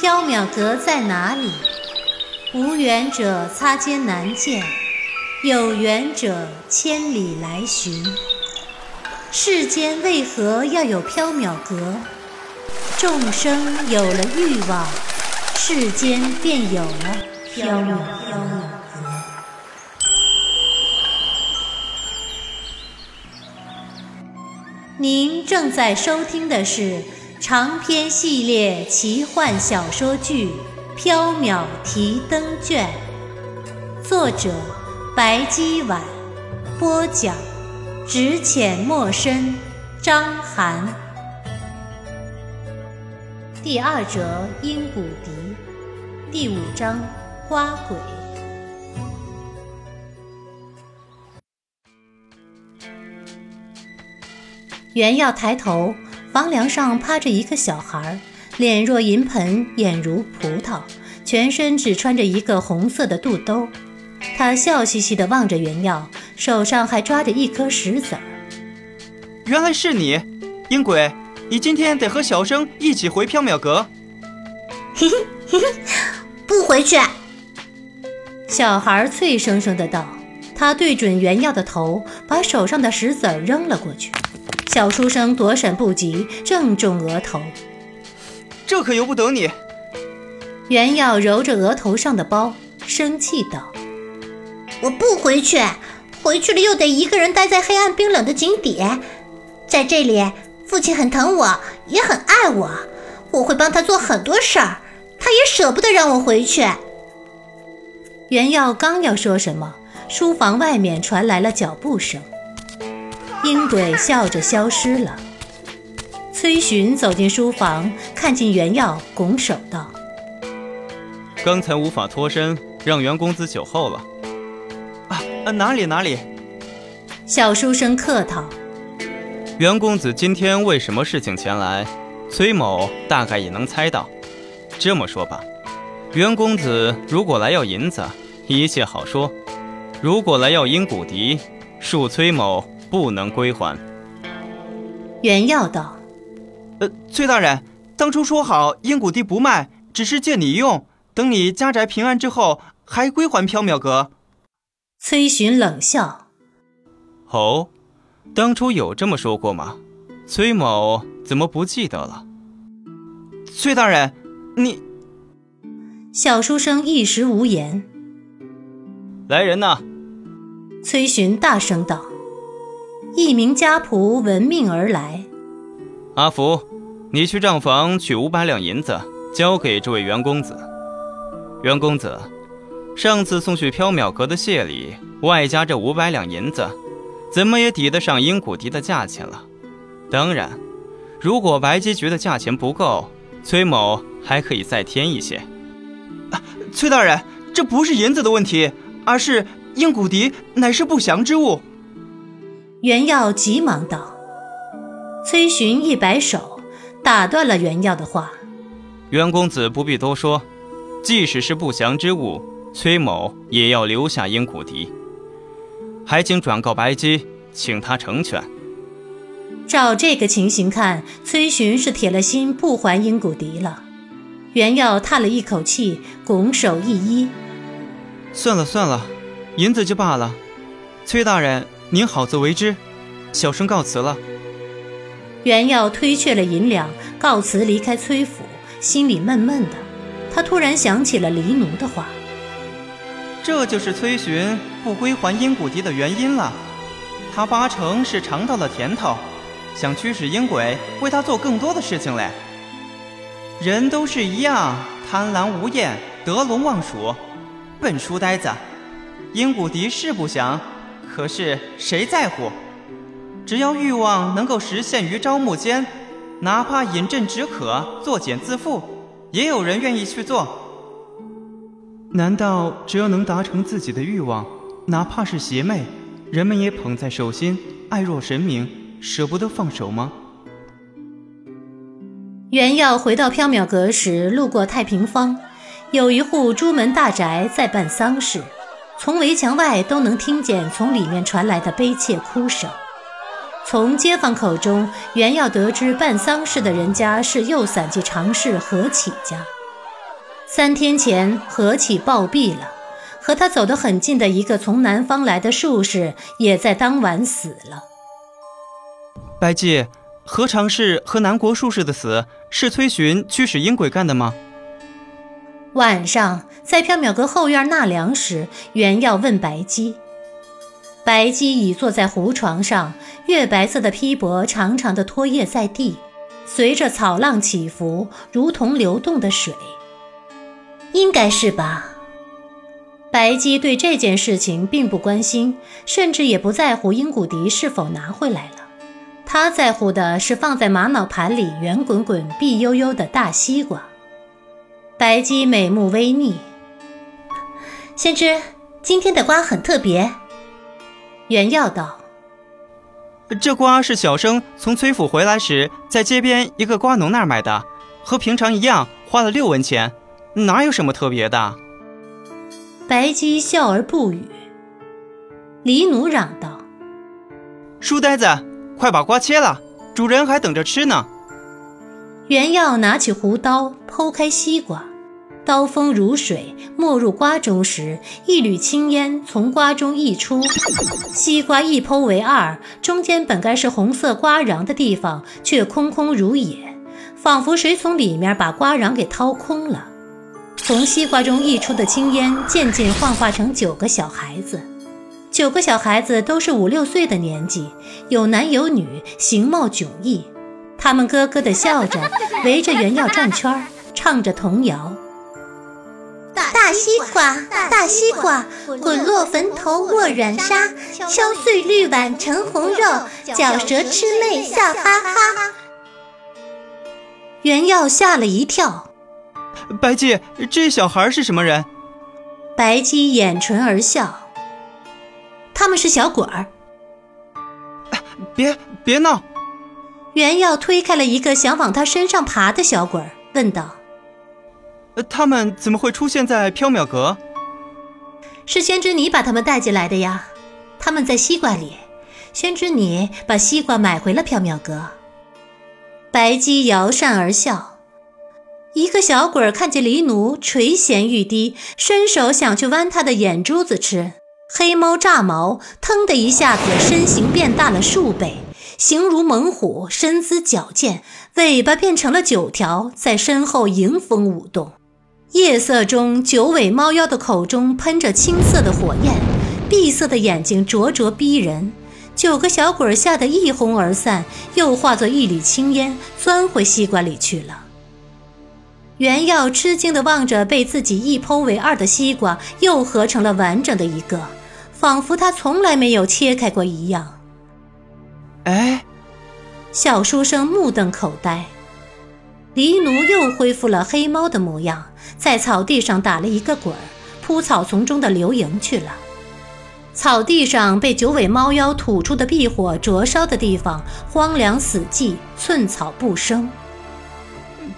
缥缈阁在哪里？无缘者擦肩难见，有缘者千里来寻。世间为何要有缥缈阁？众生有了欲望，世间便有了缥缈阁。您正在收听的是长篇系列奇幻小说剧《缥缈提灯卷》，作者白姬婉，播讲只浅墨深，张涵。第二折阴谷笛，第五章花鬼。袁耀抬头，房梁上趴着一个小孩，脸若银盆，眼如葡萄，全身只穿着一个红色的肚兜。他笑嘻嘻地望着袁耀，手上还抓着一颗石子儿。原来是你，阴鬼！你今天得和小生一起回缥缈阁。嘿嘿嘿嘿，不回去！小孩脆生生的道。他对准袁耀的头，把手上的石子儿扔了过去。小书生躲闪不及，正中额头。这可由不得你！袁耀揉着额头上的包，生气道：“我不回去，回去了又得一个人待在黑暗冰冷的井底。在这里，父亲很疼我，也很爱我，我会帮他做很多事儿，他也舍不得让我回去。”袁耀刚要说什么，书房外面传来了脚步声。阴鬼笑着消失了。崔寻走进书房，看见袁耀，拱手道：“刚才无法脱身，让袁公子久候了。”“啊，哪里哪里。”小书生客套。“袁公子今天为什么事情前来？崔某大概也能猜到。这么说吧，袁公子如果来要银子，一切好说；如果来要阴骨笛，恕崔某。”不能归还。原耀道：“呃，崔大人，当初说好阴谷地不卖，只是借你用，等你家宅平安之后，还归还缥缈阁。”崔寻冷笑：“哦，当初有这么说过吗？崔某怎么不记得了？”崔大人，你……小书生一时无言。来人呐！崔寻大声道。一名家仆闻命而来。阿福，你去账房取五百两银子，交给这位袁公子。袁公子，上次送去缥缈阁的谢礼，外加这五百两银子，怎么也抵得上英古笛的价钱了。当然，如果白姬觉得价钱不够，崔某还可以再添一些。啊崔大人，这不是银子的问题，而是英古笛乃是不祥之物。袁耀急忙道：“崔寻一摆手，打断了袁耀的话。袁公子不必多说，即使是不祥之物，崔某也要留下阴骨笛。还请转告白姬，请他成全。照这个情形看，崔寻是铁了心不还阴骨笛了。”袁耀叹了一口气，拱手一揖：“算了算了，银子就罢了。崔大人。”您好自为之，小生告辞了。袁耀推却了银两，告辞离开崔府，心里闷闷的。他突然想起了黎奴的话，这就是崔寻不归还阴谷笛的原因了。他八成是尝到了甜头，想驱使阴鬼为他做更多的事情嘞。人都是一样，贪婪无厌，得陇望蜀，笨书呆子。阴谷笛是不祥。可是谁在乎？只要欲望能够实现于朝暮间，哪怕饮鸩止渴、作茧自缚，也有人愿意去做。难道只要能达成自己的欲望，哪怕是邪魅，人们也捧在手心，爱若神明，舍不得放手吗？袁耀回到缥缈阁时，路过太平坊，有一户朱门大宅在办丧事。从围墙外都能听见从里面传来的悲切哭声。从街坊口中，原要得知办丧事的人家是右散骑常侍何启家。三天前何启暴毙了，和他走得很近的一个从南方来的术士也在当晚死了。白姬，何尝是和南国术士的死是崔寻驱使阴鬼干的吗？晚上在缥缈阁后院纳凉时，袁耀问白姬。白姬已坐在胡床上，月白色的披帛长长的拖曳在地，随着草浪起伏，如同流动的水。应该是吧。白姬对这件事情并不关心，甚至也不在乎英古迪是否拿回来了。他在乎的是放在玛瑙盘里圆滚滚、碧悠悠的大西瓜。白姬美目微睨，先知，今天的瓜很特别。袁耀道：“这瓜是小生从崔府回来时，在街边一个瓜农那儿买的，和平常一样，花了六文钱，哪有什么特别的？”白姬笑而不语。黎奴嚷道：“书呆子，快把瓜切了，主人还等着吃呢。”袁耀拿起胡刀剖开西瓜，刀锋如水，没入瓜中时，一缕青烟从瓜中溢出。西瓜一剖为二，中间本该是红色瓜瓤的地方，却空空如也，仿佛谁从里面把瓜瓤给掏空了。从西瓜中溢出的青烟渐渐幻化成九个小孩子，九个小孩子都是五六岁的年纪，有男有女，形貌迥异。他们咯咯地笑着，围着原药转圈，唱着童谣：“大西瓜，大西瓜，滚落坟头卧软沙，敲碎绿碗成红肉，嚼舌吃妹笑哈哈。”袁耀吓了一跳：“白姬，这小孩是什么人？”白姬掩唇而笑：“他们是小鬼儿。”别别闹！袁耀推开了一个想往他身上爬的小鬼儿，问道：“他们怎么会出现在缥缈阁？是先知你把他们带进来的呀？他们在西瓜里，先知你把西瓜买回了缥缈阁。”白姬摇扇而笑。一个小鬼看见黎奴垂涎欲滴，伸手想去剜他的眼珠子吃，黑猫炸毛，腾的一下子身形变大了数倍。形如猛虎，身姿矫健，尾巴变成了九条，在身后迎风舞动。夜色中，九尾猫妖的口中喷着青色的火焰，碧色的眼睛灼灼逼人。九个小鬼吓得一哄而散，又化作一缕青烟，钻回西瓜里去了。袁耀吃惊地望着被自己一剖为二的西瓜，又合成了完整的一个，仿佛他从来没有切开过一样。哎，小书生目瞪口呆。黎奴又恢复了黑猫的模样，在草地上打了一个滚儿，扑草丛中的流萤去了。草地上被九尾猫妖吐出的壁火灼烧的地方，荒凉死寂，寸草不生。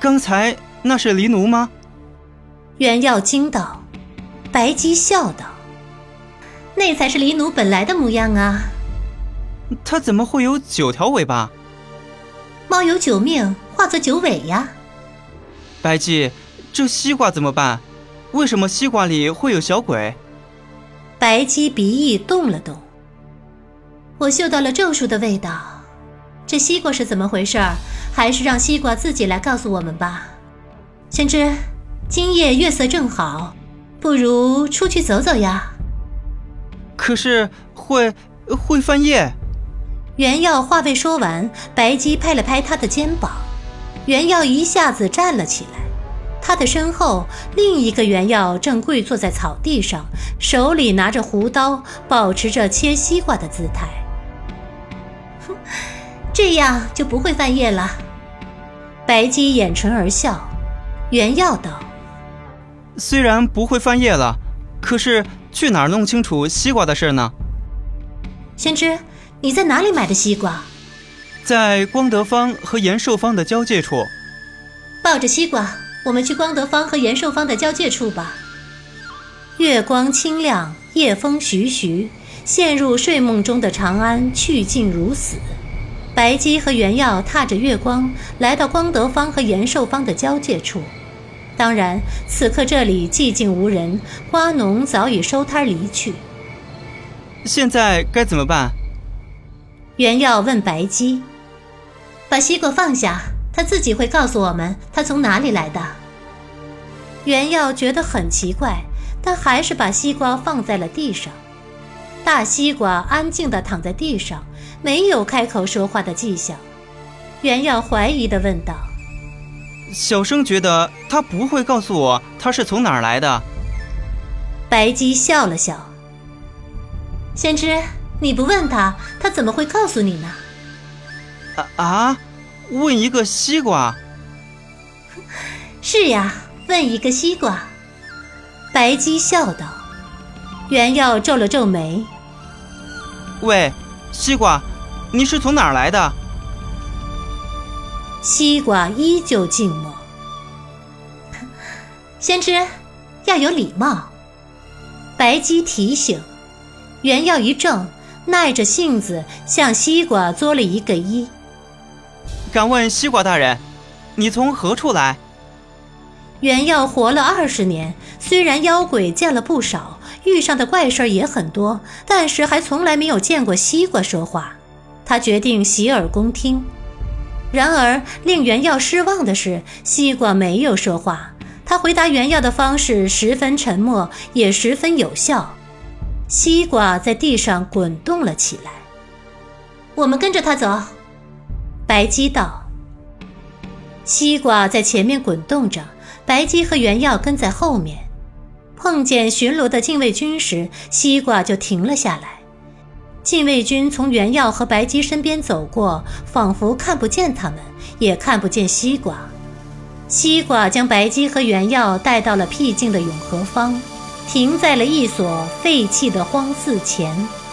刚才那是黎奴吗？袁耀惊道。白姬笑道：“那才是黎奴本来的模样啊。”他怎么会有九条尾巴？猫有九命，化作九尾呀。白姬，这西瓜怎么办？为什么西瓜里会有小鬼？白姬鼻翼动了动。我嗅到了咒术的味道。这西瓜是怎么回事？还是让西瓜自己来告诉我们吧。先知，今夜月色正好，不如出去走走呀。可是会会翻夜。袁耀话未说完，白姬拍了拍他的肩膀，袁耀一下子站了起来。他的身后，另一个袁耀正跪坐在草地上，手里拿着胡刀，保持着切西瓜的姿态。哼，这样就不会犯夜了。白姬掩唇而笑。袁耀道：“虽然不会犯夜了，可是去哪儿弄清楚西瓜的事呢？”先知。你在哪里买的西瓜？在光德坊和延寿坊的交界处。抱着西瓜，我们去光德坊和延寿坊的交界处吧。月光清亮，夜风徐徐，陷入睡梦中的长安去静如死。白姬和袁耀踏着月光来到光德坊和延寿坊的交界处，当然，此刻这里寂静无人，瓜农早已收摊离去。现在该怎么办？袁耀问白姬：“把西瓜放下，他自己会告诉我们他从哪里来的。”袁耀觉得很奇怪，但还是把西瓜放在了地上。大西瓜安静地躺在地上，没有开口说话的迹象。袁耀怀疑地问道。小生觉得他不会告诉我他是从哪儿来的。白姬笑了笑。先知，你不问他，他怎么会告诉你呢？啊啊！问一个西瓜。是呀，问一个西瓜。白姬笑道。袁耀皱了皱眉。喂，西瓜，你是从哪儿来的？西瓜依旧静默。先知，要有礼貌。白姬提醒。袁耀一怔，耐着性子向西瓜作了一个揖。敢问西瓜大人，你从何处来？原耀活了二十年，虽然妖鬼见了不少，遇上的怪事也很多，但是还从来没有见过西瓜说话。他决定洗耳恭听。然而，令袁耀失望的是，西瓜没有说话。他回答袁耀的方式十分沉默，也十分有效。西瓜在地上滚动了起来。我们跟着他走，白姬道。西瓜在前面滚动着，白姬和袁耀跟在后面。碰见巡逻的禁卫军时，西瓜就停了下来。禁卫军从袁耀和白姬身边走过，仿佛看不见他们，也看不见西瓜。西瓜将白姬和袁耀带到了僻静的永和坊，停在了一所废弃的荒寺前。